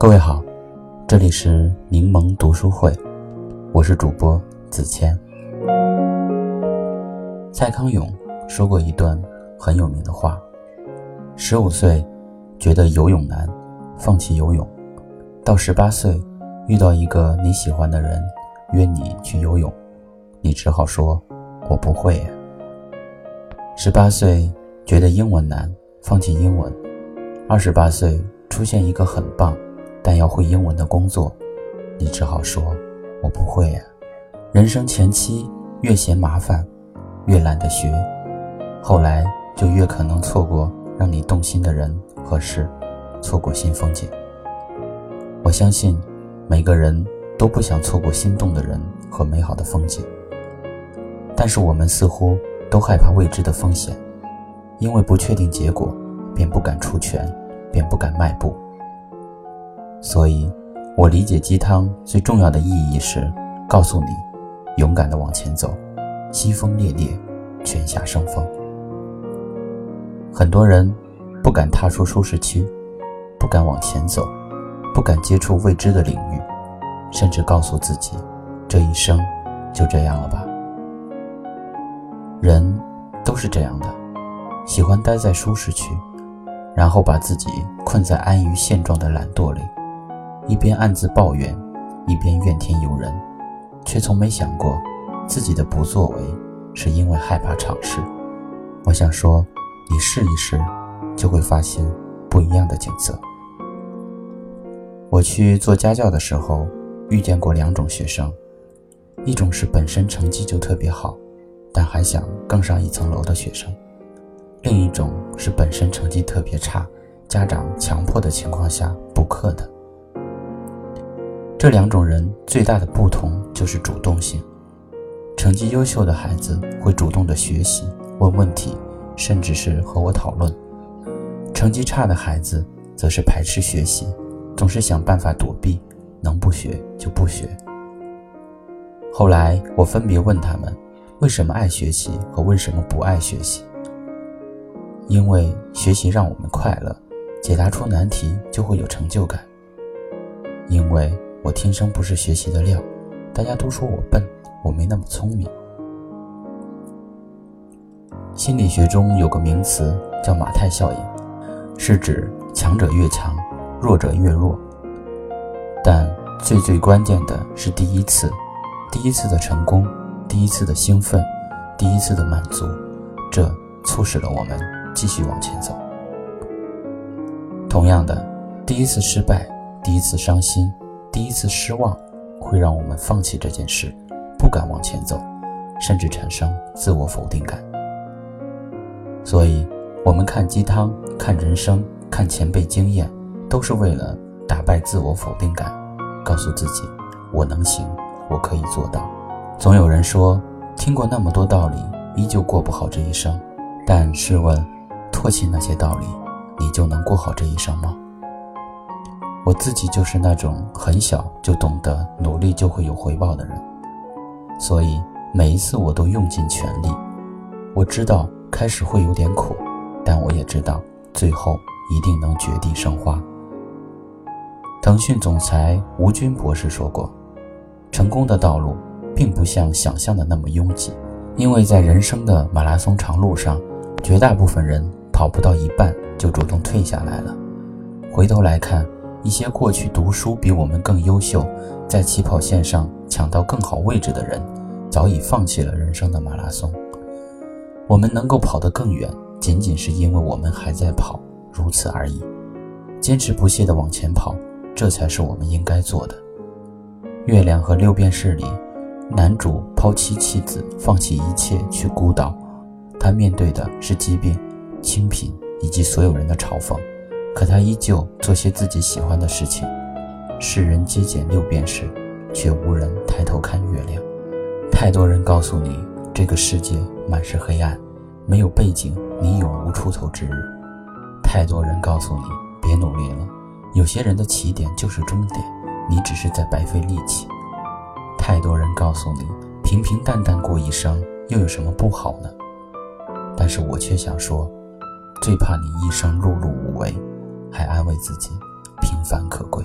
各位好，这里是柠檬读书会，我是主播子谦。蔡康永说过一段很有名的话：十五岁觉得游泳难，放弃游泳；到十八岁遇到一个你喜欢的人约你去游泳，你只好说“我不会”。十八岁觉得英文难，放弃英文；二十八岁出现一个很棒。但要会英文的工作，你只好说：“我不会呀。”人生前期越嫌麻烦，越懒得学，后来就越可能错过让你动心的人和事，错过新风景。我相信，每个人都不想错过心动的人和美好的风景，但是我们似乎都害怕未知的风险，因为不确定结果，便不敢出拳，便不敢迈步。所以，我理解鸡汤最重要的意义是告诉你，勇敢的往前走，西风烈烈，泉下生风。很多人不敢踏出舒适区，不敢往前走，不敢接触未知的领域，甚至告诉自己，这一生就这样了吧。人都是这样的，喜欢待在舒适区，然后把自己困在安于现状的懒惰里。一边暗自抱怨，一边怨天尤人，却从没想过自己的不作为是因为害怕尝试。我想说，你试一试，就会发现不一样的景色。我去做家教的时候，遇见过两种学生：一种是本身成绩就特别好，但还想更上一层楼的学生；另一种是本身成绩特别差，家长强迫的情况下补课的。这两种人最大的不同就是主动性。成绩优秀的孩子会主动的学习、问问题，甚至是和我讨论；成绩差的孩子则是排斥学习，总是想办法躲避，能不学就不学。后来我分别问他们，为什么爱学习和为什么不爱学习？因为学习让我们快乐，解答出难题就会有成就感。因为。我天生不是学习的料，大家都说我笨，我没那么聪明。心理学中有个名词叫马太效应，是指强者越强，弱者越弱。但最最关键的是第一次，第一次的成功，第一次的兴奋，第一次的满足，这促使了我们继续往前走。同样的，第一次失败，第一次伤心。第一次失望，会让我们放弃这件事，不敢往前走，甚至产生自我否定感。所以，我们看鸡汤、看人生、看前辈经验，都是为了打败自我否定感，告诉自己我能行，我可以做到。总有人说，听过那么多道理，依旧过不好这一生。但试问，唾弃那些道理，你就能过好这一生吗？我自己就是那种很小就懂得努力就会有回报的人，所以每一次我都用尽全力。我知道开始会有点苦，但我也知道最后一定能绝地生花。腾讯总裁吴军博士说过：“成功的道路并不像想象的那么拥挤，因为在人生的马拉松长路上，绝大部分人跑不到一半就主动退下来了。回头来看。”一些过去读书比我们更优秀，在起跑线上抢到更好位置的人，早已放弃了人生的马拉松。我们能够跑得更远，仅仅是因为我们还在跑，如此而已。坚持不懈地往前跑，这才是我们应该做的。《月亮和六便士》里，男主抛妻弃子，放弃一切去孤岛，他面对的是疾病、清贫以及所有人的嘲讽。可他依旧做些自己喜欢的事情。世人皆捡六便士，却无人抬头看月亮。太多人告诉你，这个世界满是黑暗，没有背景，你永无出头之日。太多人告诉你，别努力了，有些人的起点就是终点，你只是在白费力气。太多人告诉你，平平淡淡过一生，又有什么不好呢？但是我却想说，最怕你一生碌碌无为。还安慰自己，平凡可贵。